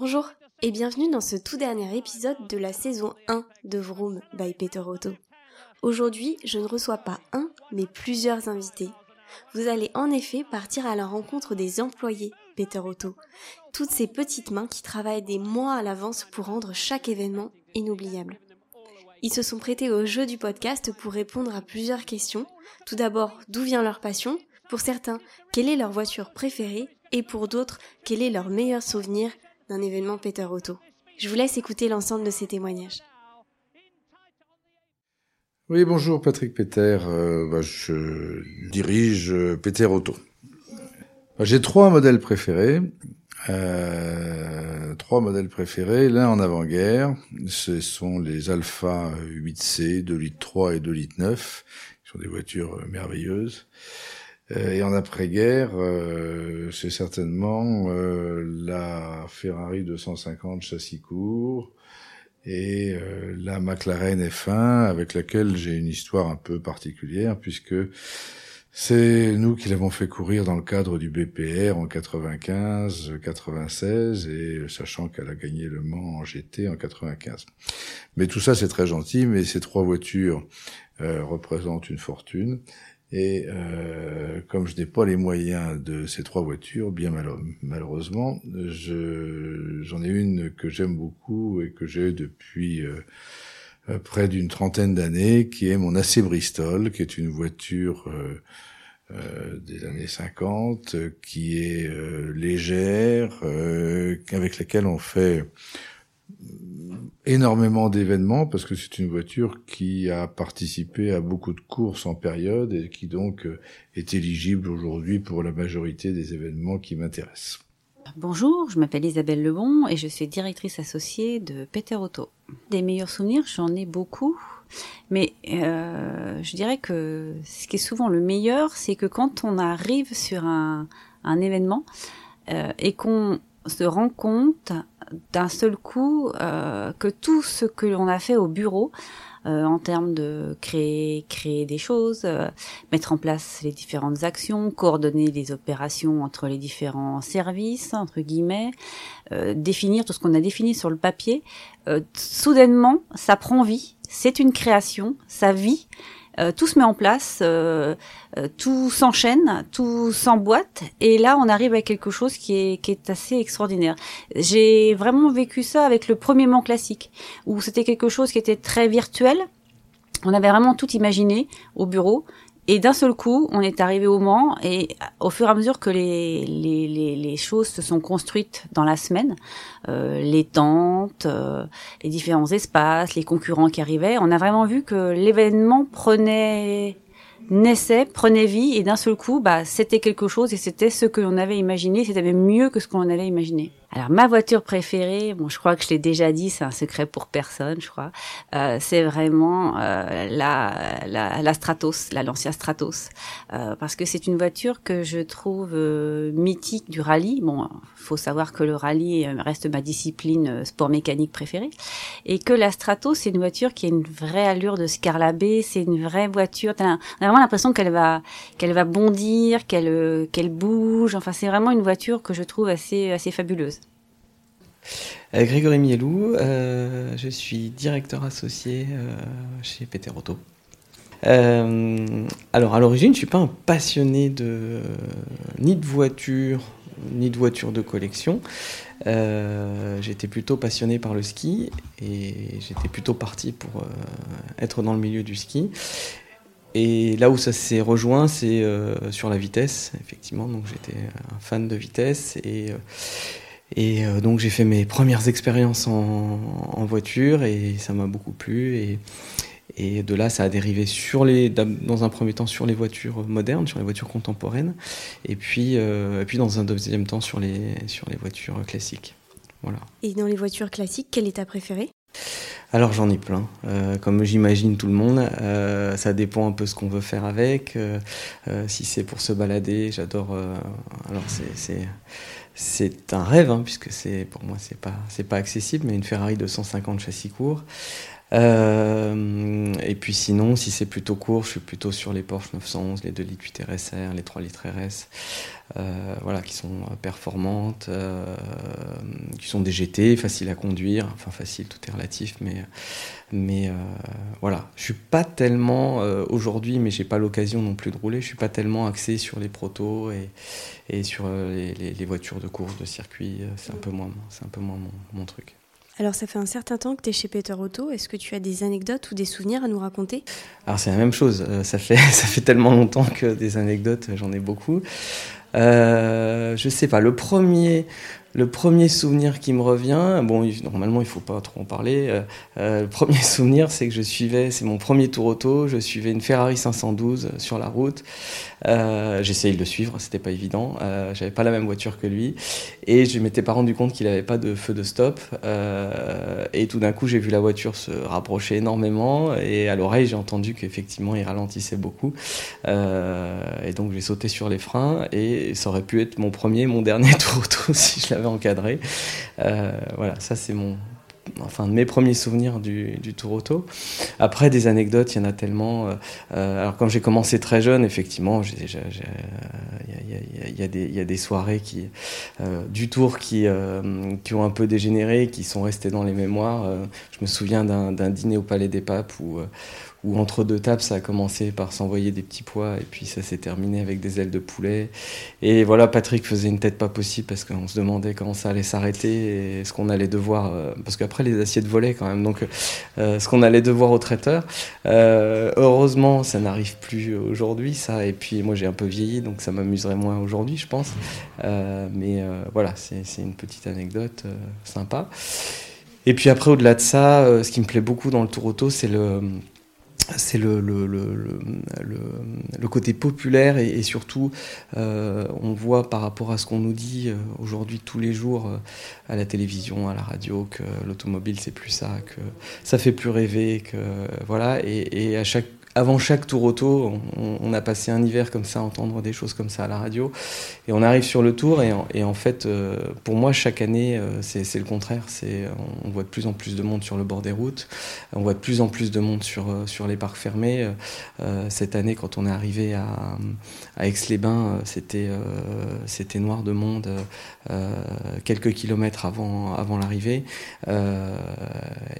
Bonjour et bienvenue dans ce tout dernier épisode de la saison 1 de Vroom by Peter Otto. Aujourd'hui, je ne reçois pas un, mais plusieurs invités. Vous allez en effet partir à la rencontre des employés Peter Otto, toutes ces petites mains qui travaillent des mois à l'avance pour rendre chaque événement inoubliable. Ils se sont prêtés au jeu du podcast pour répondre à plusieurs questions. Tout d'abord, d'où vient leur passion? Pour certains, quelle est leur voiture préférée? Et pour d'autres, quel est leur meilleur souvenir? D'un événement Peter Auto. Je vous laisse écouter l'ensemble de ces témoignages. Oui, bonjour Patrick Peter. Euh, bah, je dirige euh, Peter Auto. Bah, j'ai trois modèles préférés. Euh, trois modèles préférés. L'un en avant-guerre, ce sont les Alpha 8C, 2 litres 3 et 2 litres 9, qui sont des voitures merveilleuses. Euh, et en après-guerre, euh, c'est certainement euh, la Ferrari 250 châssis court et la McLaren F1 avec laquelle j'ai une histoire un peu particulière puisque c'est nous qui l'avons fait courir dans le cadre du BPR en 95, 96 et sachant qu'elle a gagné le Mans en GT en 95. Mais tout ça c'est très gentil, mais ces trois voitures représentent une fortune et euh, comme je n'ai pas les moyens de ces trois voitures, bien malheureusement, j'en ai une que j'aime beaucoup et que j'ai depuis euh, euh, près d'une trentaine d'années, qui est mon AC Bristol, qui est une voiture euh, des années 50, qui est légère, avec laquelle on fait énormément d'événements parce que c'est une voiture qui a participé à beaucoup de courses en période et qui donc euh, est éligible aujourd'hui pour la majorité des événements qui m'intéressent. Bonjour, je m'appelle Isabelle Lebon et je suis directrice associée de Peter Auto. Des meilleurs souvenirs, j'en ai beaucoup, mais euh, je dirais que ce qui est souvent le meilleur, c'est que quand on arrive sur un, événement euh, et qu'on se rend compte d'un seul coup euh, que tout ce que l'on a fait au bureau euh, en termes de créer créer des choses, euh, mettre en place les différentes actions, coordonner les opérations entre les différents services entre guillemets, définir tout ce qu'on a défini sur le papier, soudainement ça prend vie, c'est une création, ça vit euh, tout se met en place, euh, euh, tout s'enchaîne, tout s'emboîte, et là on arrive à quelque chose qui est, qui est assez extraordinaire. J'ai vraiment vécu ça avec le premier Mans classique, où c'était quelque chose qui était très virtuel. On avait vraiment tout imaginé au bureau, et d'un seul coup, on est arrivé au Mans et au fur et à mesure que les, les, les, choses se sont construites dans la semaine, euh, les tentes, euh, les différents espaces, les concurrents qui arrivaient, on a vraiment vu que l'événement prenait naissait, prenait vie et d'un seul coup, bah, c'était quelque chose et c'était ce que l'on avait imaginé, c'était même mieux que ce qu'on avait imaginé. Alors ma voiture préférée, bon je crois que je l'ai déjà dit, c'est un secret pour personne, je crois. Euh, c'est vraiment euh, la, la, la Stratos, la Lancia Stratos, euh, parce que c'est une voiture que je trouve euh, mythique du rallye. Bon, faut savoir que le rallye euh, reste ma discipline euh, sport mécanique préférée, et que la Stratos c'est une voiture qui a une vraie allure de scarlabée, c'est une vraie voiture. On a vraiment l'impression qu'elle va qu'elle va bondir, qu'elle qu'elle bouge. Enfin c'est vraiment une voiture que je trouve assez assez fabuleuse. Euh, Grégory Mielou, euh, je suis directeur associé euh, chez Peter Auto. alors à l'origine, je suis pas un passionné de ni de voiture ni de voiture de collection. j'étais plutôt passionné par le ski et j'étais plutôt parti pour être dans le milieu du ski. Et là où ça s'est rejoint, c'est sur la vitesse, effectivement. Donc j'étais un fan de vitesse et et euh, donc j'ai fait mes premières expériences en, en, voiture et ça m'a beaucoup plu. Et, et, de là, ça a dérivé sur les, dans un premier temps sur les voitures modernes, sur les voitures contemporaines, et puis, euh, et puis dans un deuxième temps sur les, sur les voitures classiques. Voilà. Et dans les voitures classiques, quelle est ta préférée? Alors j'en ai plein, euh, comme j'imagine tout le monde. Euh, ça dépend un peu ce qu'on veut faire avec. Euh, si c'est pour se balader, j'adore. Alors c'est c'est un rêve, hein, puisque pour moi c'est pas c'est pas accessible, mais une Ferrari de 150 châssis court. Et puis sinon, si c'est plutôt court, je suis plutôt sur les Porsche 911, les 2 litres 8 RSR, les 3 litres RS, voilà, qui sont performantes, qui sont des GT, faciles à conduire, enfin facile, tout est relatif, mais euh, voilà, je suis pas tellement euh, aujourd'hui, mais j'ai pas l'occasion non plus de rouler. Je suis pas tellement axé sur les protos et, sur euh, les, voitures de course, de circuit. C'est un peu moins, un peu moins mon, truc. Alors ça fait un certain temps que tu es chez Peter Auto. Est-ce que tu as des anecdotes ou des souvenirs à nous raconter? Alors c'est la même chose. ça fait ça fait tellement longtemps que des anecdotes, j'en ai beaucoup. Euh, je sais pas. Le premier, le premier souvenir qui me revient, bon, normalement il faut pas trop en parler. Euh, euh, le premier souvenir, c'est que je suivais, c'est mon premier tour auto, je suivais une Ferrari 512 sur la route. Euh, J'essayais de le suivre, c'était pas évident. Euh, J'avais pas la même voiture que lui, et je m'étais pas rendu compte qu'il avait pas de feu de stop. Et tout d'un coup, j'ai vu la voiture se rapprocher énormément, et à l'oreille, j'ai entendu qu'effectivement, il ralentissait beaucoup. Et donc, j'ai sauté sur les freins, et ça aurait pu être mon premier, mon dernier tour auto si je l'avais encadré. Euh, voilà, ça c'est mon, enfin mes premiers souvenirs du, tour auto. Après des anecdotes, il y en a tellement. Euh, alors quand j'ai commencé très jeune, effectivement, il y, y, y, a des soirées qui euh, du tour qui euh, qui ont un peu dégénéré, qui sont restées dans les mémoires. Euh, je me souviens d'un dîner au Palais des Papes où où entre deux tables, ça a commencé par s'envoyer des petits pois et puis ça s'est terminé avec des ailes de poulet. Et voilà, Patrick faisait une tête pas possible parce qu'on se demandait comment ça allait s'arrêter et ce qu'on allait devoir, euh, parce qu'après les assiettes volaient quand même, donc euh, ce qu'on allait devoir au traiteur. Euh, heureusement, ça n'arrive plus aujourd'hui, ça. Et puis moi, j'ai un peu vieilli, donc ça m'amuserait moins aujourd'hui, je pense. mais voilà, c'est une petite anecdote sympa. Et puis après, au-delà de ça, ce qui me plaît beaucoup dans le tour auto, c'est le c'est le, le, le, le, côté populaire et, surtout euh, on voit par rapport à ce qu'on nous dit euh, aujourd'hui tous les jours euh, à la télévision, à la radio que l'automobile c'est plus ça, que ça fait plus rêver, que voilà. Et à chaque avant chaque tour auto, on, on, a passé un hiver comme ça, entendre des choses comme ça à la radio. Et on arrive sur le tour, et en, fait, euh, pour moi, chaque année, euh, c'est le contraire. C'est On voit de plus en plus de monde sur le bord des routes, on voit de plus en plus de monde sur, euh, sur les parcs fermés. Euh, cette année, quand on est arrivé à, Aix-les-Bains, c'était noir de monde quelques kilomètres avant, avant l'arrivée.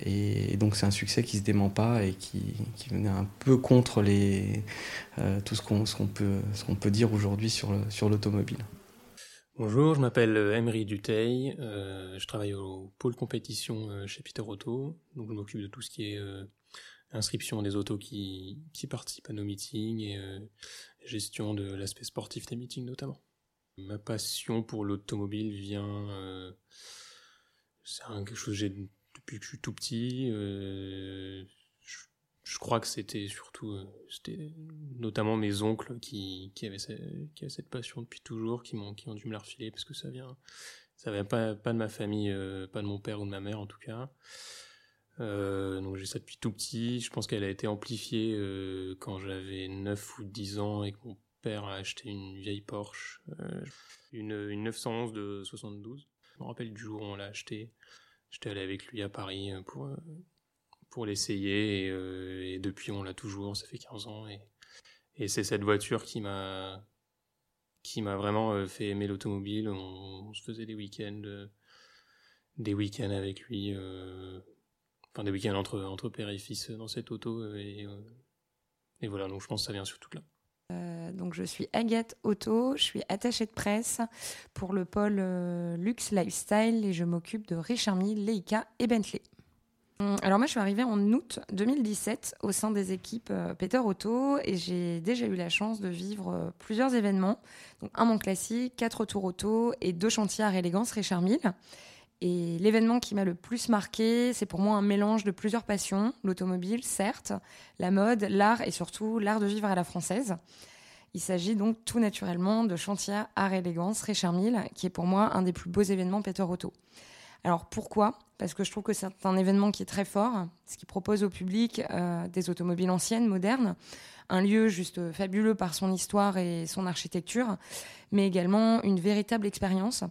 Et, donc, c'est un succès qui se dément pas et qui, qui venait un peu contre euh, tout ce qu'on qu peut, dire aujourd'hui sur l'automobile. Bonjour, je m'appelle Emery Duteil, euh, je travaille au pôle compétition euh, chez Peter Auto, donc je m'occupe de tout ce qui est euh, inscription des autos qui, qui participent à nos meetings et euh, gestion de l'aspect sportif des meetings notamment. Ma passion pour l'automobile vient, euh, c'est quelque chose que j'ai depuis que je suis tout petit, je crois que c'était surtout, euh, c'était notamment mes oncles qui, avaient, cette passion depuis toujours, qui m'ont, qui ont dû me la refiler parce que ça vient, ça vient pas, de ma famille, euh, pas de mon père ou de ma mère en tout cas. Euh, donc j'ai ça depuis tout petit. Je pense qu'elle a été amplifiée quand j'avais 9 ou 10 ans et que mon père a acheté une vieille Porsche, une, une 911 de 72. Je me rappelle du jour où on l'a acheté. J'étais allé avec lui à Paris pour pour l'essayer et, euh, et, depuis on l'a toujours, ça fait 15 ans et, c'est cette voiture qui m'a qui m'a vraiment euh, fait aimer l'automobile. On, se faisait des week-ends, euh, des week-ends avec lui, enfin des week-ends entre entre père et fils dans cette auto et, voilà. Donc je pense que ça vient surtout de là. Donc je suis Agathe Auto, je suis attachée de presse pour le pôle Luxe Lifestyle et je m'occupe de Richard Mille, Leica et Bentley. Hum, alors moi, je suis arrivée en août 2017 au sein des équipes euh, Peter Auto et j'ai déjà eu la chance de vivre euh, plusieurs événements. Donc un Mont Classique, quatre tours auto et deux chantiers à élégance Richard Mille. Et l'événement qui m'a le plus marqué, c'est pour moi un mélange de plusieurs passions, l'automobile, certes, la mode, l'art et surtout l'art de vivre à la française. Il s'agit donc tout naturellement de Chantier Art Élégance Richard Mille, qui est pour moi un des plus beaux événements Peter Auto. Alors pourquoi? Parce que je trouve que c'est un événement qui est très fort, ce qui propose au public euh, des automobiles anciennes, modernes, un lieu juste fabuleux par son histoire et son architecture, mais également une véritable expérience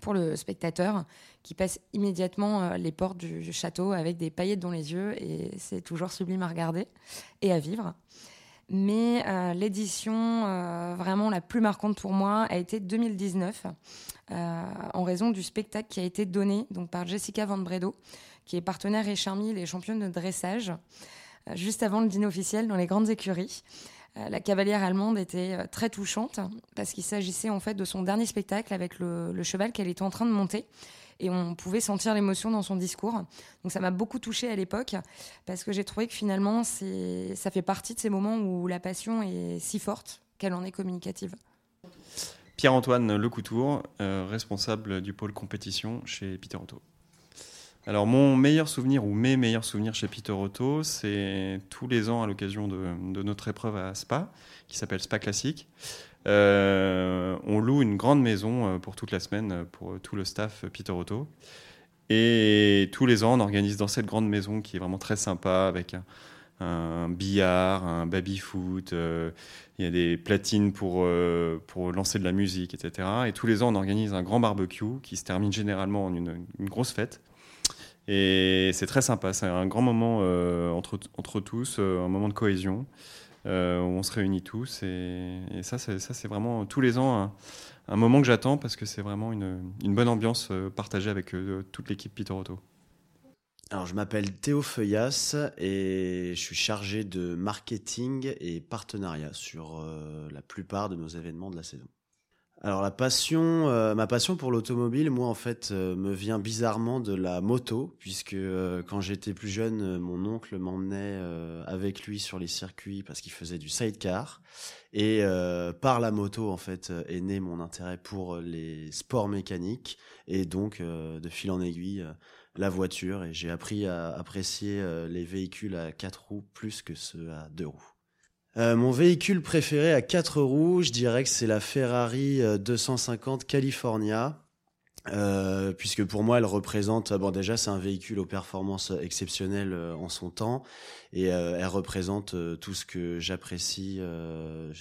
pour le spectateur qui passe immédiatement les portes du, château avec des paillettes dans les yeux et c'est toujours sublime à regarder et à vivre. Mais l'édition vraiment la plus marquante pour moi a été 2019 en raison du spectacle qui a été donné donc par Jessica Van Bredo qui est partenaire et Charmy, les championnes de dressage, juste avant le dîner officiel dans les grandes écuries. Euh, la cavalière allemande était euh, très touchante parce qu'il s'agissait en fait de son dernier spectacle avec le, cheval qu'elle était en train de monter et on pouvait sentir l'émotion dans son discours. Donc ça m'a beaucoup touchée à l'époque parce que j'ai trouvé que finalement ça fait partie de ces moments où la passion est si forte qu'elle en est communicative. Pierre-Antoine Lecoutour, euh, responsable du pôle compétition chez Peter Otto. Alors mon meilleur souvenir ou mes meilleurs souvenirs chez Peter Otto, c'est tous les ans à l'occasion de, notre épreuve à Spa, qui s'appelle Spa Classique. Euh, on loue une grande maison euh, pour toute la semaine pour tout le staff Peter Otto. Et tous les ans, on organise dans cette grande maison qui est vraiment très sympa avec un, billard, un baby-foot, euh, il y a des platines pour, pour lancer de la musique, etc. Et tous les ans, on organise un grand barbecue qui se termine généralement en une grosse fête. Et c'est très sympa, c'est un grand moment euh, entre, entre tous, euh, un moment de cohésion, euh, on se réunit tous. Et, ça, ça c'est vraiment tous les ans un, moment que j'attends parce que c'est vraiment une, bonne ambiance partagée avec toute l'équipe Peter Otto. Alors, je m'appelle Théo Feuillas et je suis chargé de marketing et partenariat sur la plupart de nos événements de la saison. Alors la passion, euh, ma passion pour l'automobile, moi en fait, euh, me vient bizarrement de la moto, puisque euh, quand j'étais plus jeune, mon oncle m'emmenait avec lui sur les circuits parce qu'il faisait du sidecar, et par la moto en fait est né mon intérêt pour les sports mécaniques, et donc de fil en aiguille la voiture, et j'ai appris à apprécier les véhicules à quatre roues plus que ceux à deux roues. Euh, mon véhicule préféré à quatre roues, je dirais que c'est la Ferrari 250 euh, California. Euh, puisque pour moi elle représente bon déjà c'est un véhicule aux performances exceptionnelles en son temps et elle représente tout ce que j'apprécie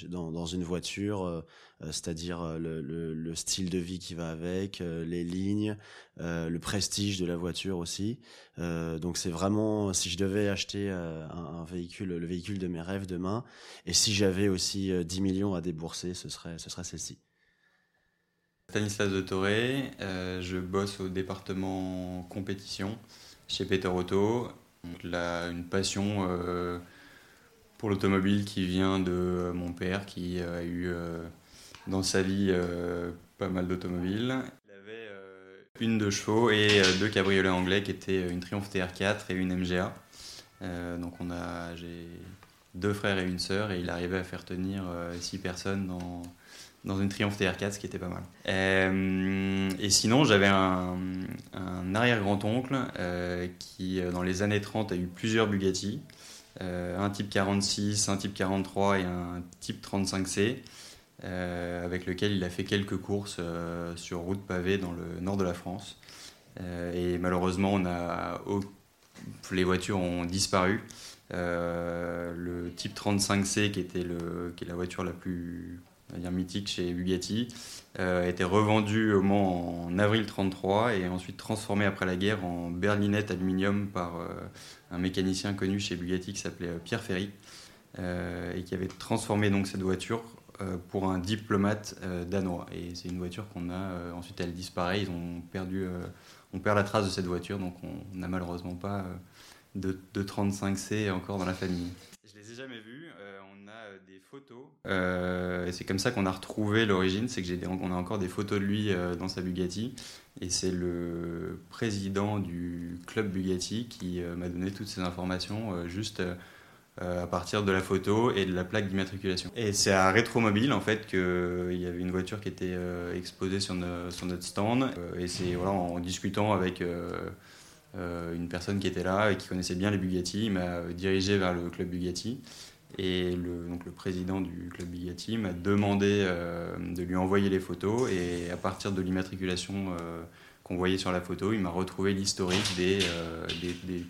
dans, dans, une voiture euh, c'est-à-dire euh, le, style de vie qui va avec, euh, les lignes, le prestige de la voiture aussi. donc c'est vraiment, si je devais acheter un, véhicule, le véhicule de mes rêves demain, et si j'avais aussi 10 millions à débourser, ce serait, ce serait celle-ci. Stanislas de Toré, je bosse au département compétition chez Peter Auto. Là, une passion pour l'automobile qui vient de mon père qui a eu dans sa vie euh, pas mal d'automobiles. Il avait euh, une de chevaux et euh, deux cabriolets anglais qui étaient une Triumph TR4 et une MGA. donc on a, j'ai deux frères et une sœur et il arrivait à faire tenir six personnes dans, dans une Triumph TR4, ce qui était pas mal. et sinon, j'avais un, arrière-grand-oncle qui, dans les années 30, a eu plusieurs Bugatti. un type 46, un type 43 et un type 35C. Euh, avec lequel il a fait quelques courses euh, sur route pavée dans le nord de la France. Euh, et malheureusement, les voitures ont disparu. le type 35C, qui était qui est la voiture la plus dire, mythique chez Bugatti, a été revendu au Mans en avril 33 et ensuite transformé après la guerre en berlinette aluminium par un mécanicien connu chez Bugatti qui s'appelait Pierre Ferry. et qui avait transformé donc cette voiture euh, pour un diplomate euh, danois. Et c'est une voiture qu'on a, euh, ensuite elle disparaît, ils ont perdu, on perd la trace de cette voiture, donc on n'a malheureusement pas de, 35C encore dans la famille. Je les ai jamais vus, et c'est comme ça qu'on a retrouvé l'origine, c'est que j'ai on a encore des photos de lui dans sa Bugatti, et c'est le président du club Bugatti qui m'a donné toutes ces informations juste euh, à partir de la photo et de la plaque d'immatriculation. Et c'est à Rétromobile en fait qu'il euh, y avait une voiture qui était euh, exposée sur, sur, notre stand. et c'est voilà, en discutant avec une personne qui était là et qui connaissait bien les Bugatti, il m'a dirigé vers le club Bugatti. Et le, donc le président du club Bugatti m'a demandé de lui envoyer les photos. Et à partir de l'immatriculation qu'on voyait sur la photo, il m'a retrouvé l'historique des, des, des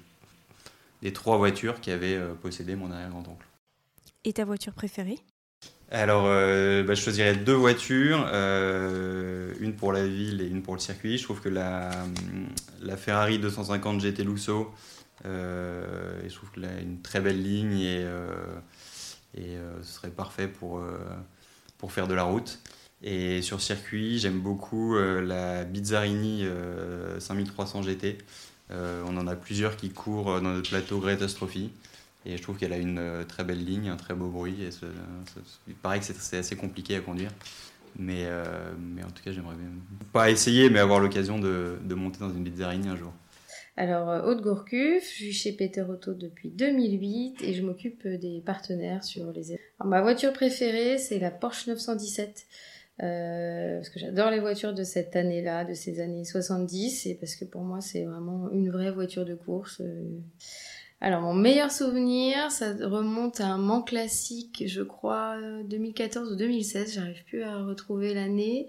des trois voitures qui avaient euh, possédé mon arrière-grand-oncle. Et ta voiture préférée? Alors, euh, bah, je choisirais deux voitures, euh, une pour la ville et une pour le circuit. Je trouve que la, la Ferrari 250 GT Luxo, euh, je trouve qu'elle a une très belle ligne et, et ce serait parfait pour, pour faire de la route. Et sur circuit, j'aime beaucoup la Bizzarini 5300 GT. on en a plusieurs qui courent dans notre plateau Greatest. Et je trouve qu'elle a une euh, très belle ligne, un très beau bruit. Et il paraît que c'est assez compliqué à conduire. Mais, euh, mais en tout cas, j'aimerais bien, pas essayer, mais avoir l'occasion de, de, monter dans une Bizzarini un jour. Alors, euh, Haute Gourcuff, je suis chez Peter Auto depuis 2008 et je m'occupe des partenaires sur les. Alors, ma voiture préférée, c'est la Porsche 917. Euh, parce que j'adore les voitures de cette année-là, de ces années 70, et parce que pour moi, c'est vraiment une vraie voiture de course. Alors mon meilleur souvenir, ça remonte à un Mans classique, je crois 2014 ou 2016, j'arrive plus à retrouver l'année.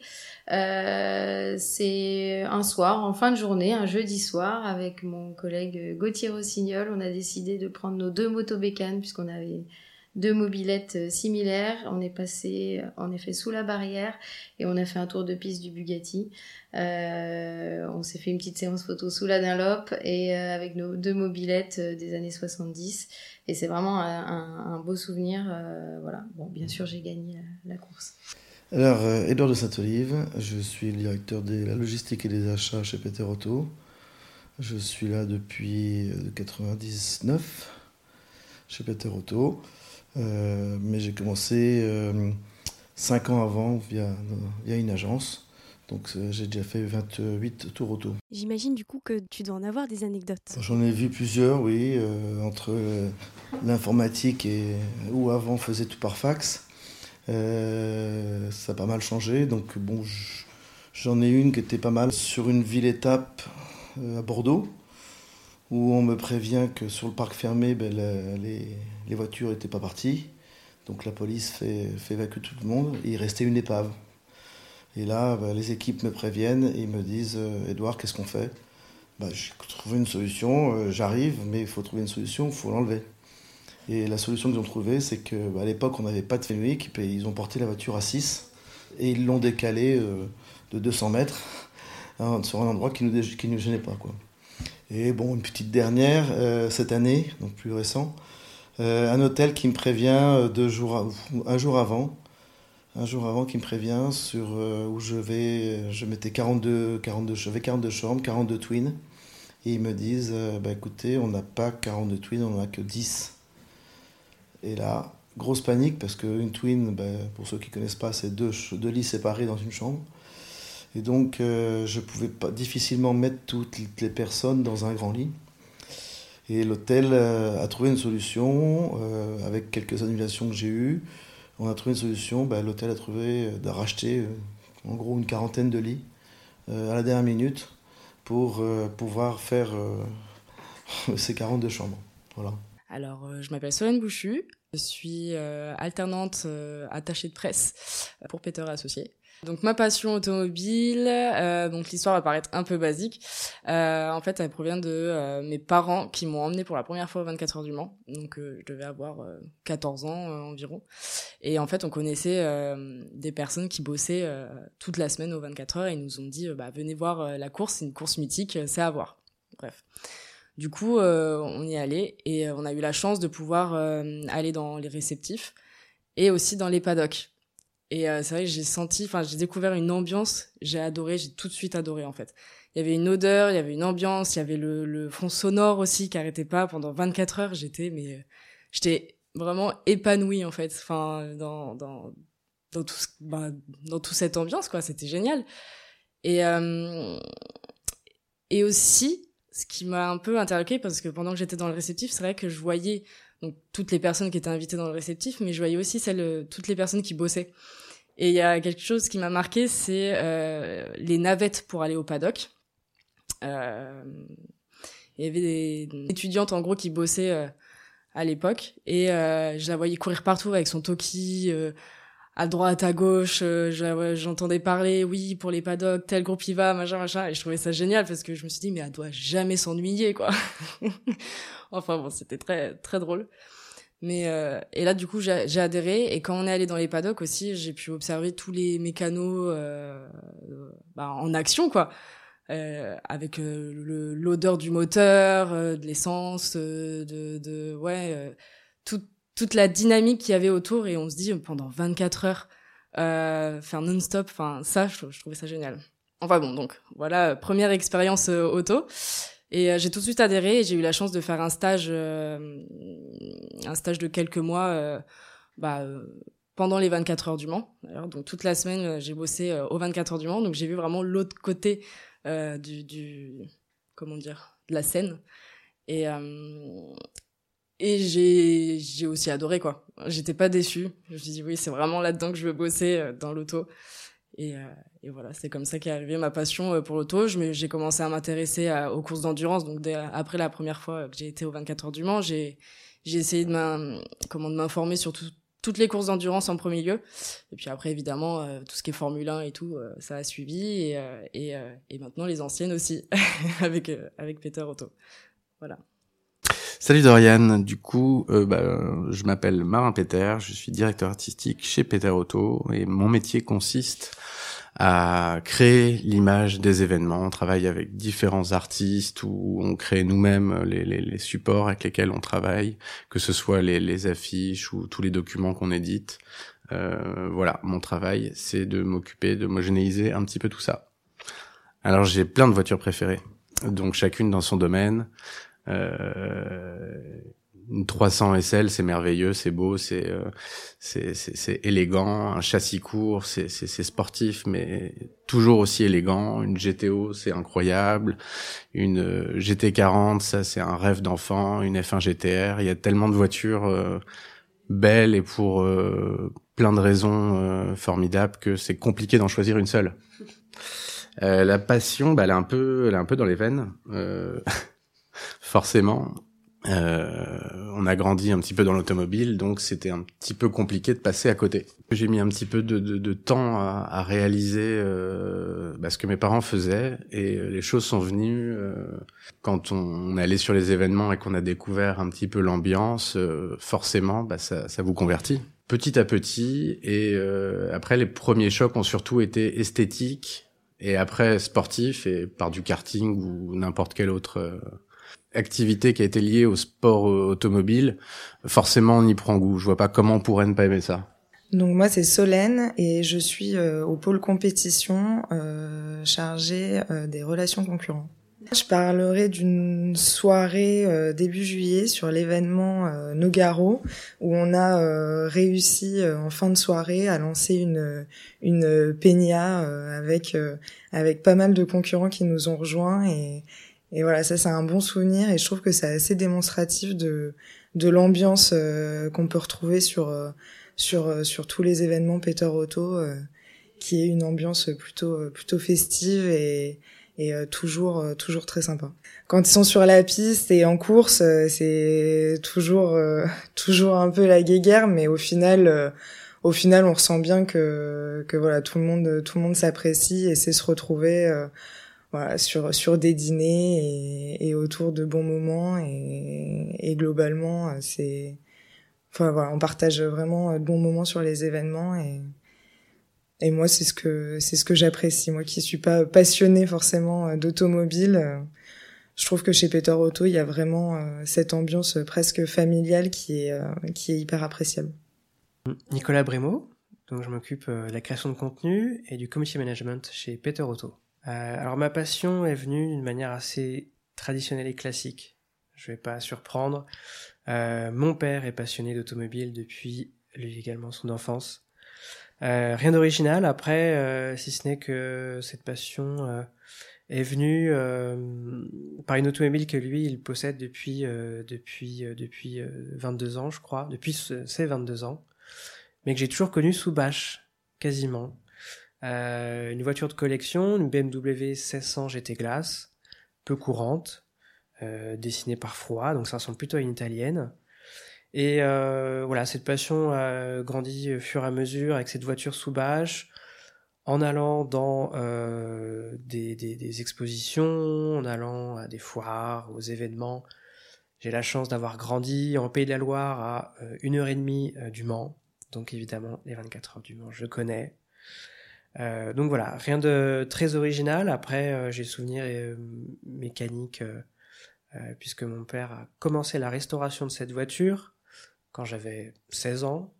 Euh, c'est un soir, en fin de journée, un jeudi soir, avec mon collègue Gauthier Rossignol, on a décidé de prendre nos deux motos bécanes puisqu'on avait deux mobilettes euh, similaires. On est passé euh, en effet sous la barrière et on a fait un tour de piste du Bugatti. Euh, on s'est fait une petite séance photo sous la Dunlop et avec nos deux mobilettes des années 70. Et c'est vraiment un, beau souvenir. voilà. Bon, bien sûr, j'ai gagné la, course. Alors, Edouard de Saint-Olive, je suis le directeur de la logistique et des achats chez Peter Auto. Je suis là depuis 1999 chez Peter Auto. Euh, mais j'ai commencé euh, 5 ans avant via, via une agence. Donc euh, j'ai déjà fait 28 tours auto. J'imagine du coup que tu dois en avoir des anecdotes. J'en ai vu plusieurs, oui, euh, entre l'informatique et où avant on faisait tout par fax. ça a pas mal changé. Donc bon, j'en ai une qui était pas mal sur une ville-étape à Bordeaux où on me prévient que sur le parc fermé, ben, les, les, voitures n'étaient pas parties. Donc la police fait, évacuer tout le monde il restait une épave. Et là, ben, les équipes me préviennent et me disent Edouard, qu'est-ce qu'on fait? Ben, J'ai trouvé une solution, euh, j'arrive, mais il faut trouver une solution, il faut l'enlever. Et la solution qu'ils ont trouvée, c'est qu'à ben, l'époque, on n'avait pas de Fenwick, et ils ont porté la voiture à 6 et ils l'ont décalée euh, de 200 mètres hein, sur un endroit qui ne nous, gênait pas. Et bon, une petite dernière, euh, cette année, donc plus récent, euh, un hôtel qui me prévient euh, un jour avant, un jour avant qui me prévient sur où je vais, je mettais 42, 42, je 42 chambres, 42 twins, et ils me disent, bah écoutez, on n'a pas 42 twins, on n'en a que 10. Et là, grosse panique parce qu'une twin, bah, pour ceux qui ne connaissent pas, c'est deux, deux lits séparés dans une chambre. Et donc, euh, je pouvais pas difficilement mettre toutes les personnes dans un grand lit. Et l'hôtel euh, a trouvé une solution, euh, avec quelques annulations que j'ai eues. On a trouvé une solution, bah, l'hôtel a trouvé de racheter en gros une quarantaine de lits à la dernière minute pour pouvoir faire ces 42 chambres. Voilà. Alors, je m'appelle Solène Bouchu, je suis alternante attachée de presse pour Peter Associés. Donc ma passion automobile, euh, donc l'histoire va paraître un peu basique. Euh, en fait, elle provient de euh, mes parents qui m'ont emmené pour la première fois aux 24 heures du Mans. Donc euh, je devais avoir 14 ans environ. Et en fait, on connaissait des personnes qui bossaient toute la semaine aux 24 heures et ils nous ont dit bah venez voir la course, c'est une course mythique, c'est à voir. Bref. Du coup, on y est allé et on a eu la chance de pouvoir aller dans les réceptifs et aussi dans les paddocks. Et euh, c'est vrai que j'ai senti, enfin, j'ai découvert une ambiance, j'ai adoré, j'ai tout de suite adoré en fait. Il y avait une odeur, il y avait une ambiance, il y avait le, le fond sonore aussi qui arrêtait pas pendant 24 heures. J'étais, mais euh, j'étais vraiment épanouie en fait, enfin, dans dans dans tout bah, dans toute cette ambiance quoi. C'était génial. Et euh, et aussi, ce qui m'a un peu interloqué parce que pendant que j'étais dans le réceptif, c'est vrai que je voyais donc toutes les personnes qui étaient invitées dans le réceptif, mais je voyais aussi celles, toutes les personnes qui bossaient. Et il y a quelque chose qui m'a marqué, c'est euh, les navettes pour aller au paddock. Euh, il y avait des étudiantes en gros qui bossaient euh, à l'époque et euh, je la voyais courir partout avec son toki euh, à droite, à gauche. J'entendais parler, oui, pour les paddocks, tel groupe y va, machin, machin. Et je trouvais ça génial parce que je me suis dit, mais elle doit jamais s'ennuyer, quoi. enfin bon, c'était très très drôle. Mais euh, et là du coup j'ai adhéré et quand on est allé dans les paddocks aussi j'ai pu observer tous les mécanos euh, bah, en action quoi euh, avec euh, l'odeur du moteur euh, de l'essence de, de ouais tout, toute la dynamique qu'il y avait autour et on se dit pendant 24 heures faire non-stop enfin ça je, trouvais ça génial enfin bon donc voilà première expérience auto et euh, j'ai tout de suite adhéré et j'ai eu la chance de faire un stage, euh, un stage de quelques mois euh, bah, pendant les 24 heures du Mans. Donc toute la semaine, j'ai bossé aux 24 heures du Mans. Donc j'ai vu vraiment l'autre côté du, comment dire, de la scène. Et, et j'ai, j'ai aussi adoré, quoi. J'étais pas déçue. Je me suis dit, oui, c'est vraiment là-dedans que je veux bosser, dans l'auto. Et, euh, et, voilà, c'est comme ça qu'est arrivée ma passion euh, pour l'auto. J'ai commencé à m'intéresser aux courses d'endurance. Donc après la première fois que j'ai été aux 24 heures du Mans, j'ai essayé de m'informer sur tout, toutes les courses d'endurance en premier lieu. Et puis après, évidemment, euh, tout ce qui est Formule 1 et tout, ça a suivi. Et, et, et, maintenant, les anciennes aussi, avec, avec Peter Otto. Voilà. Salut Dorian, du coup, euh, bah, je m'appelle Marin Peter, je suis directeur artistique chez Peter Auto et mon métier consiste à créer l'image des événements. On travaille avec différents artistes ou on crée nous-mêmes les, supports avec lesquels on travaille, que ce soit les, affiches ou tous les documents qu'on édite. Euh, voilà, mon travail, c'est de m'occuper d'homogénéiser un petit peu tout ça. Alors j'ai plein de voitures préférées, donc chacune dans son domaine. Euh, une 300 SL, c'est merveilleux, c'est beau, c'est euh, c'est élégant. Un châssis court, c'est sportif, mais toujours aussi élégant. Une GTO, c'est incroyable. Une euh, GT40, ça c'est un rêve d'enfant. Une F1 GTR, il y a tellement de voitures euh, belles et pour plein de raisons formidables que c'est compliqué d'en choisir une seule. la passion, bah, elle est un peu, elle est un peu dans les veines. forcément. Euh, on a grandi un petit peu dans l'automobile, donc c'était un petit peu compliqué de passer à côté. J'ai mis un petit peu de, de, de temps à, à réaliser euh, bah, ce que mes parents faisaient, et euh, les choses sont venues euh, quand on, est allait sur les événements et qu'on a découvert un petit peu l'ambiance. Euh, forcément, bah, ça, ça vous convertit petit à petit. Et après, les premiers chocs ont surtout été esthétiques, et après sportifs, et par du karting ou n'importe quel autre activité qui a été liée au sport euh, automobile, forcément on y prend goût. Je vois pas comment on pourrait ne pas aimer ça. Donc moi c'est Solène et je suis euh, au pôle compétition euh, chargée euh, des relations concurrents. Je parlerai d'une soirée début juillet sur l'événement Nogaro où on a réussi en fin de soirée à lancer une une peña avec avec pas mal de concurrents qui nous ont rejoints et et voilà, ça c'est un bon souvenir et je trouve que c'est assez démonstratif de de l'ambiance euh, qu'on peut retrouver sur euh, sur euh, sur tous les événements Peter Auto, qui est une ambiance plutôt plutôt festive et et toujours toujours très sympa. Quand ils sont sur la piste et en course, c'est toujours toujours un peu la guéguerre, mais au final au final on ressent bien que que voilà tout le monde tout le monde s'apprécie et sait se retrouver voilà, sur, sur des dîners et, et autour de bons moments. Et, et globalement, c'est. Enfin, voilà, on partage vraiment de bons moments sur les événements. Et, et moi, c'est ce que, c'est ce que j'apprécie. Moi qui suis pas passionnée forcément d'automobile, je trouve que chez Peter Auto, il y a vraiment euh, cette ambiance presque familiale qui est, euh, qui est hyper appréciable. Nicolas Brémo, donc je m'occupe euh, de la création de contenu et du community management chez Peter Auto. Euh, alors ma passion est venue d'une manière assez traditionnelle et classique. Je vais pas surprendre. Euh, mon père est passionné d'automobile depuis lui également son enfance. Euh, rien d'original après, si ce n'est que cette passion euh, est venue par une automobile que lui il possède depuis depuis depuis 22 ans je crois, depuis ses 22 ans, mais que j'ai toujours connu sous bâche quasiment. Euh, une voiture de collection, une BMW 1600 GT Glace, peu courante, euh, dessinée par Froid, donc ça ressemble plutôt à une italienne. Et euh, voilà, cette passion a grandi fur et à mesure avec cette voiture sous bâche, en allant dans euh, des, des, des, expositions, en allant à des foires, aux événements. J'ai la chance d'avoir grandi en Pays de la Loire à euh, une heure et demie euh, du Mans. Donc évidemment, les 24 heures du Mans, je connais. Euh, donc voilà, rien de très original. Après, euh, j'ai souvenir euh, mécaniques, puisque mon père a commencé la restauration de cette voiture quand j'avais 16 ans.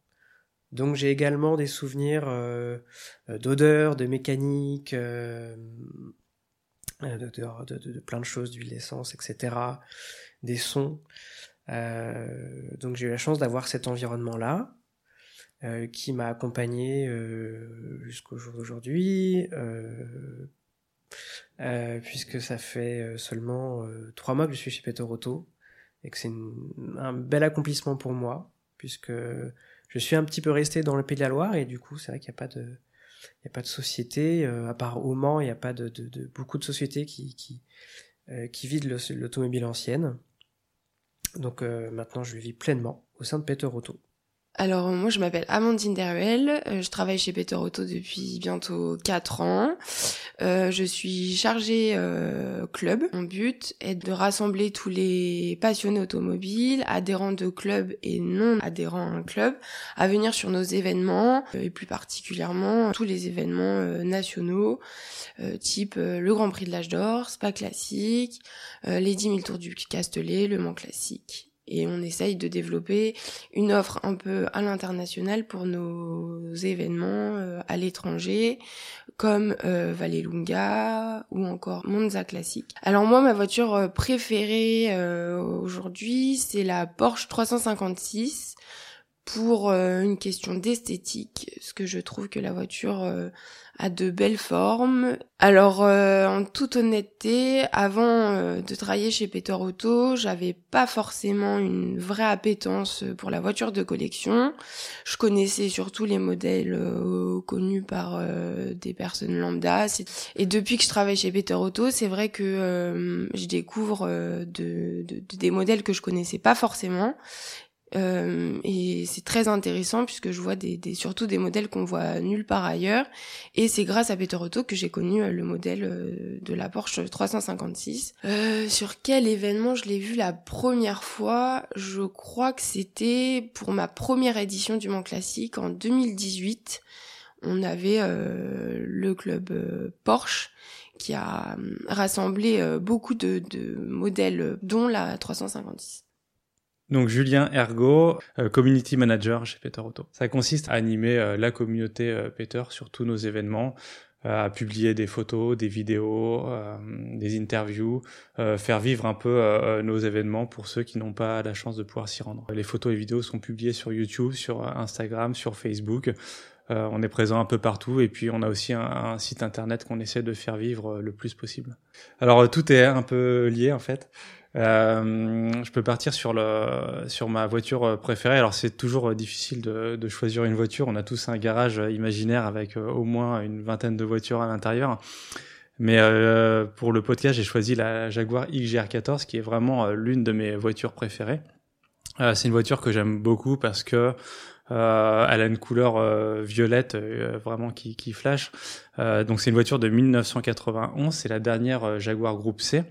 Donc j'ai également des souvenirs d'odeur, de mécanique, de, plein de choses, d'huile d'essence, etc. Des sons. donc j'ai eu la chance d'avoir cet environnement-là. Euh, qui m'a accompagné euh, jusqu'au jour d'aujourd'hui, euh, puisque ça fait seulement trois mois que je suis chez Peter Auto et que c'est un bel accomplissement pour moi, puisque je suis un petit peu resté dans le Pays de la Loire et du coup c'est vrai qu'il n'y a pas de il y a pas de société à part au Mans il n'y a pas de, de, de, beaucoup de sociétés qui qui, qui vident l'automobile ancienne. Donc maintenant je le vis pleinement au sein de Peter Auto alors moi je m'appelle Amandine Deruel, euh, je travaille chez Peter Auto depuis bientôt 4 ans. Euh, je suis chargée euh, club. Mon but est de rassembler tous les passionnés automobiles, adhérents de club et non adhérents à un club, à venir sur nos événements et plus particulièrement tous les événements nationaux type le Grand Prix de l'âge d'or, Spa classique, les 10 000 tours du Castellet, le Mans classique et on essaye de développer une offre un peu à l'international pour nos événements euh, à l'étranger comme euh, Vallelunga ou encore Monza classique. Alors moi ma voiture euh, préférée euh, aujourd'hui c'est la Porsche 356 pour une question d'esthétique, parce que je trouve que la voiture a de belles formes. Alors, euh, en toute honnêteté, avant euh, de travailler chez Peter Auto, j'avais pas forcément une vraie appétence pour la voiture de collection. Je connaissais surtout les modèles euh, connus par des personnes lambda. Et depuis que je travaille chez Peter Auto, c'est vrai que je découvre de, des modèles que je connaissais pas forcément euh, et c'est très intéressant puisque je vois des, des surtout des modèles qu'on voit nulle part ailleurs. Et c'est grâce à Peter Otto que j'ai connu euh, le modèle euh, de la Porsche 356. Euh, sur quel événement je l'ai vu la première fois? Je crois que c'était pour ma première édition du Mans Classique en 2018. On avait le club Porsche qui a rassemblé beaucoup de, de modèles, dont la 356. Donc Julien Ergo, euh, community manager chez Peter Auto. Ça consiste à animer euh, la communauté euh, Peter sur tous nos événements, à publier des photos, des vidéos, des interviews, faire vivre un peu nos événements pour ceux qui n'ont pas la chance de pouvoir s'y rendre. Les photos et vidéos sont publiées sur YouTube, sur Instagram, sur Facebook. on est présent un peu partout et puis on a aussi un, un site internet qu'on essaie de faire vivre le plus possible. Alors tout est un peu lié en fait. Euh, je peux partir sur le sur ma voiture euh, préférée. Alors c'est toujours euh, difficile de, de, choisir une voiture. On a tous un garage imaginaire avec au moins une vingtaine de voitures à l'intérieur. Mais euh, pour le podcast, j'ai choisi la Jaguar XJR14, qui est vraiment l'une de mes voitures préférées. Euh, c'est une voiture que j'aime beaucoup parce que euh, elle a une couleur violette vraiment qui, qui flash. donc c'est une voiture de 1991, c'est la dernière Jaguar Groupe C.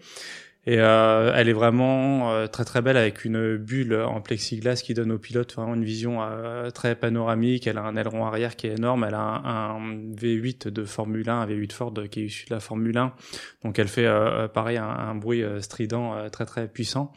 Et euh, elle est vraiment euh, très très belle avec une bulle en plexiglas qui donne au pilote vraiment une vision euh, très panoramique. Elle a un aileron arrière qui est énorme. Elle a un, un, V8 de Formule 1, un V8 Ford qui est issu de la Formule 1. Donc elle fait euh, pareil un, un bruit strident très très puissant.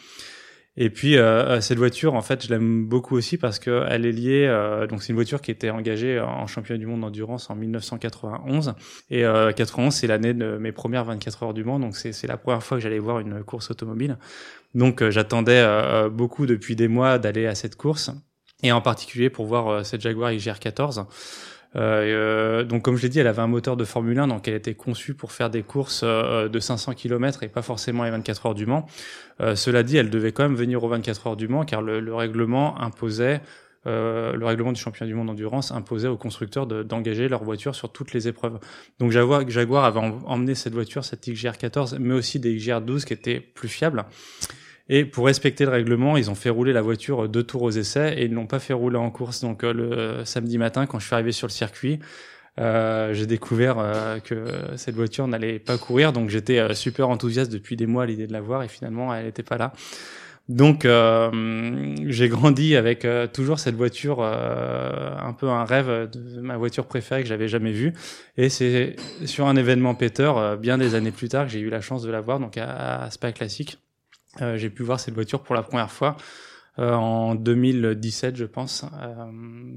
Et puis euh, euh, cette voiture, en fait, je l'aime beaucoup aussi parce que elle est liée. Euh, donc c'est une voiture qui était engagée en championnat du monde d'endurance en 1991. Et euh, 91, c'est l'année de mes premières 24 heures du Mans. Donc c'est la première fois que j'allais voir une course automobile. Donc euh, j'attendais euh, beaucoup depuis des mois d'aller à cette course. Et en particulier pour voir cette Jaguar XJR 14. Euh, donc comme je l'ai dit, elle avait un moteur de Formule 1, donc elle était conçue pour faire des courses euh, de 500 km et pas forcément les 24 heures du Mans. Euh, cela dit, elle devait quand même venir aux 24 heures du Mans car le, le règlement imposait euh, le règlement du championnat du monde d'endurance imposait aux constructeurs d'engager leur voiture sur toutes les épreuves. Donc Jaguar, Jaguar avait emmené cette voiture, cette XJR 14, mais aussi des XJR 12 qui étaient plus fiables. Et pour respecter le règlement, ils ont fait rouler la voiture deux tours aux essais et ils l'ont pas fait rouler en course. Donc euh, le samedi matin, quand je suis arrivé sur le circuit, euh, j'ai découvert euh, que cette voiture n'allait pas courir. Donc j'étais euh, super enthousiaste depuis des mois à l'idée de la voir et finalement elle n'était pas là. Donc j'ai grandi avec toujours cette voiture, un peu un rêve de ma voiture préférée que j'avais jamais vue. Et c'est sur un événement Peter, bien des années plus tard, que j'ai eu la chance de la voir, donc à, à Spa Classique. J'ai pu voir cette voiture pour la première fois. en 2017, je pense.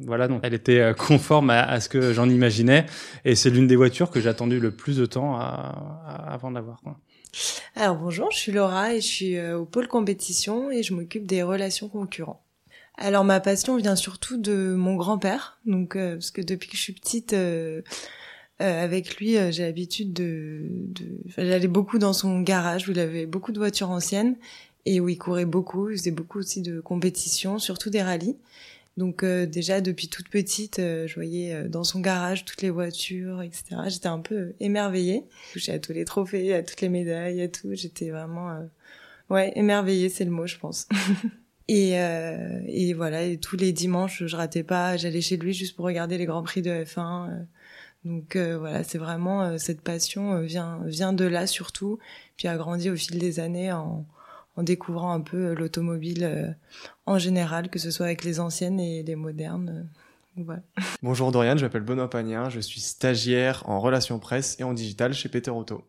voilà, donc elle était conforme à, à ce que j'en imaginais, et c'est l'une des voitures que j'ai attendu le plus de temps à, à, avant de l'avoir. Alors bonjour, je suis Laura et je suis euh, au pôle compétition et je m'occupe des relations concurrents. Alors ma passion vient surtout de mon grand-père, donc euh, parce que depuis que je suis petite, euh, avec lui, j'ai l'habitude de, de... j'allais beaucoup dans son garage où il avait beaucoup de voitures anciennes et où il courait beaucoup. Il faisait beaucoup aussi de compétitions, surtout des rallyes. Donc euh, déjà depuis toute petite, euh, je voyais euh, dans son garage toutes les voitures, etc. J'étais un peu émerveillée. Touchais à tous les trophées, à toutes les médailles, à tout. J'étais vraiment, ouais, émerveillée, c'est le mot, je pense. et, et voilà, et tous les dimanches, je ratais pas. J'allais chez lui juste pour regarder les grands prix de F1. Donc voilà, c'est vraiment cette passion vient vient de là surtout, puis a grandi au fil des années en en découvrant un peu euh, l'automobile euh, en général, que ce soit avec les anciennes et les modernes. Euh. Bonjour Dorian, je m'appelle Benoît Pagnard, je suis stagiaire en relations presse et en digital chez Peter Auto.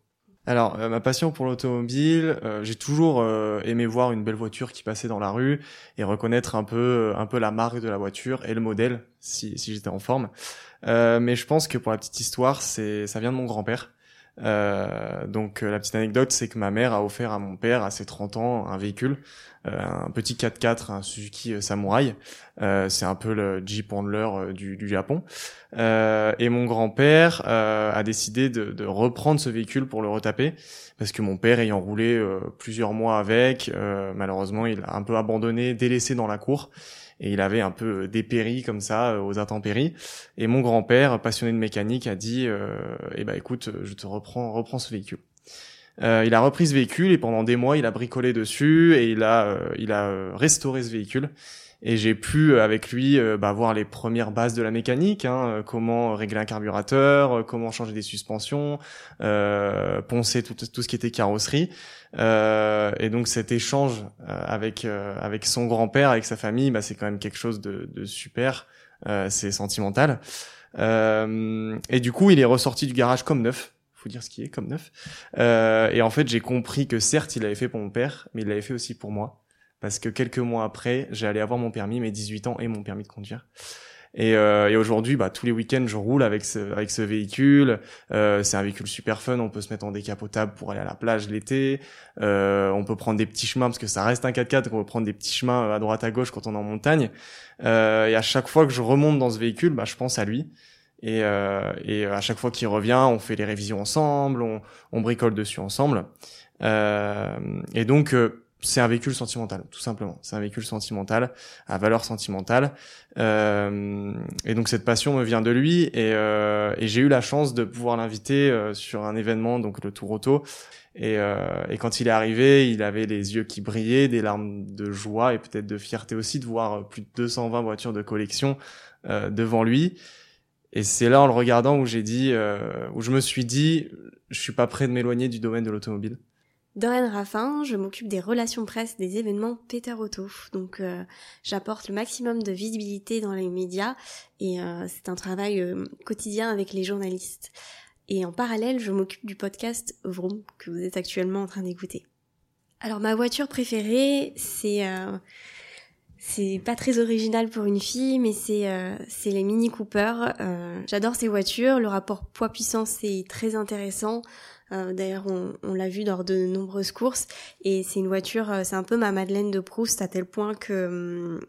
Alors, ma passion pour l'automobile, j'ai toujours aimé voir une belle voiture qui passait dans la rue et reconnaître un peu, un peu la marque de la voiture et le modèle, si, si j'étais en forme. mais je pense que pour la petite histoire, c'est, ça vient de mon grand-père. Euh, donc euh, la petite anecdote, c'est que ma mère a offert à mon père à ses 30 ans un véhicule, euh, un petit 4x4, un Suzuki Samurai. c'est un peu le Jeep Wrangler du, du Japon. et mon grand-père a décidé de, de, reprendre ce véhicule pour le retaper parce que mon père ayant roulé plusieurs mois avec, malheureusement il a un peu abandonné, délaissé dans la cour et il avait un peu euh, dépéri comme ça euh, aux intempéries. Et mon grand-père, passionné de mécanique, a dit euh, "Eh ben écoute, je te reprends, reprends ce véhicule." Euh, il a repris ce véhicule et pendant des mois, il a bricolé dessus et il a, il a restauré ce véhicule. Et j'ai pu avec lui bah, voir les premières bases de la mécanique, hein, comment régler un carburateur, comment changer des suspensions, poncer tout, tout ce qui était carrosserie. Euh, et donc cet échange euh, avec euh, avec son grand-père, avec sa famille, bah, c'est quand même quelque chose de, de super. c'est sentimental. et du coup, il est ressorti du garage comme neuf faut dire ce qui est comme neuf. Euh, et en fait, j'ai compris que certes, il l'avait fait pour mon père, mais il l'avait fait aussi pour moi. Parce que quelques mois après, j'allais avoir mon permis, mes 18 ans et mon permis de conduire. Et, euh, et aujourd'hui, bah, tous les week-ends, je roule avec ce, avec ce véhicule. Euh, c'est un véhicule super fun. On peut se mettre en décapotable pour aller à la plage l'été. Euh, on peut prendre des petits chemins parce que ça reste un 4x4. Donc on peut prendre des petits chemins à droite à gauche quand on est en montagne. Euh, et à chaque fois que je remonte dans ce véhicule, bah, je pense à lui. Et, euh, et à chaque fois qu'il revient, on fait les révisions ensemble, on, on bricole dessus ensemble. Euh, et donc euh, c'est un véhicule sentimental, tout simplement. C'est un véhicule sentimental, à valeur sentimentale. Euh, et donc cette passion me vient de lui. Et, euh, et j'ai eu la chance de pouvoir l'inviter euh, sur un événement, donc le Tour Auto. Et, euh, et, quand il est arrivé, il avait les yeux qui brillaient, des larmes de joie et peut-être de fierté aussi de voir plus de 220 voitures de collection euh, devant lui. Et c'est là, en le regardant, où j'ai dit, euh, où je me suis dit, je suis pas prêt de m'éloigner du domaine de l'automobile. Doreen Raffin, je m'occupe des relations presse des événements Peter Auto. Donc euh, j'apporte le maximum de visibilité dans les médias et euh, c'est un travail euh, quotidien avec les journalistes. Et en parallèle, je m'occupe du podcast Vroom que vous êtes actuellement en train d'écouter. Alors ma voiture préférée, c'est c'est pas très original pour une fille, mais c'est c'est les Mini Cooper. J'adore ces voitures. Le rapport poids-puissance est très intéressant. Euh, d'ailleurs, on, on l'a vu lors de nombreuses courses. Et c'est une voiture, euh, c'est un peu ma Madeleine de Proust à tel point que hum,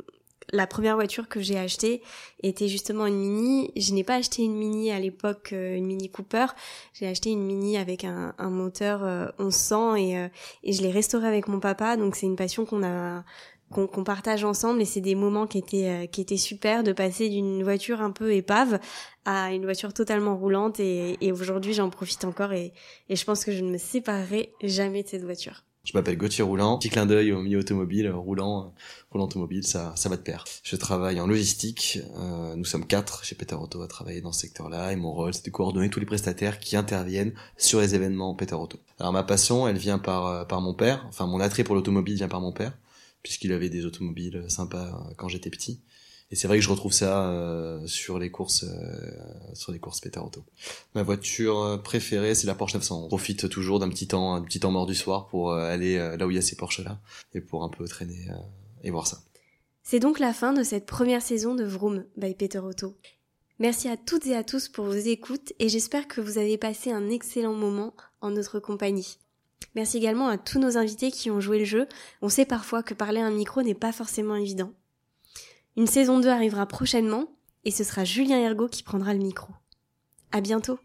la première voiture que j'ai achetée était justement une Mini. Je n'ai pas acheté une Mini à l'époque, euh, une Mini Cooper. J'ai acheté une Mini avec un, un moteur 1100 et, et je l'ai restaurée avec mon papa. Donc c'est une passion qu'on a qu'on partage ensemble et c'est des moments qui étaient euh, qui étaient super de passer d'une voiture un peu épave à une voiture totalement roulante et, et aujourd'hui j'en profite encore et, et je pense que je ne me séparerai jamais de cette voiture. Je m'appelle Gauthier Roulant. Petit clin d'œil au milieu automobile, euh, roulant, euh, roulant automobile, ça, ça va de pair. Je travaille en logistique. Euh, nous sommes quatre chez Peter Auto à travailler dans ce secteur-là et mon rôle, c'est de coordonner tous les prestataires qui interviennent sur les événements Peter Auto. Alors ma passion, elle vient par par mon père. Enfin, mon attrait pour l'automobile vient par mon père puisqu'il avait des automobiles sympas quand j'étais petit. Et c'est vrai que je retrouve ça euh, sur les courses, euh, sur les courses Peter Auto. Ma voiture préférée, c'est la Porsche 900. On profite toujours d'un petit temps, un petit temps mort du soir pour euh, aller là où il y a ces Porsche là et pour un peu traîner et voir ça. C'est donc la fin de cette première saison de Vroom by Peter Auto. Merci à toutes et à tous pour vos écoutes et j'espère que vous avez passé un excellent moment en notre compagnie. Merci également à tous nos invités qui ont joué le jeu. On sait parfois que parler à un micro n'est pas forcément évident. Une saison 2 arrivera prochainement et ce sera Julien Ergo qui prendra le micro. À bientôt!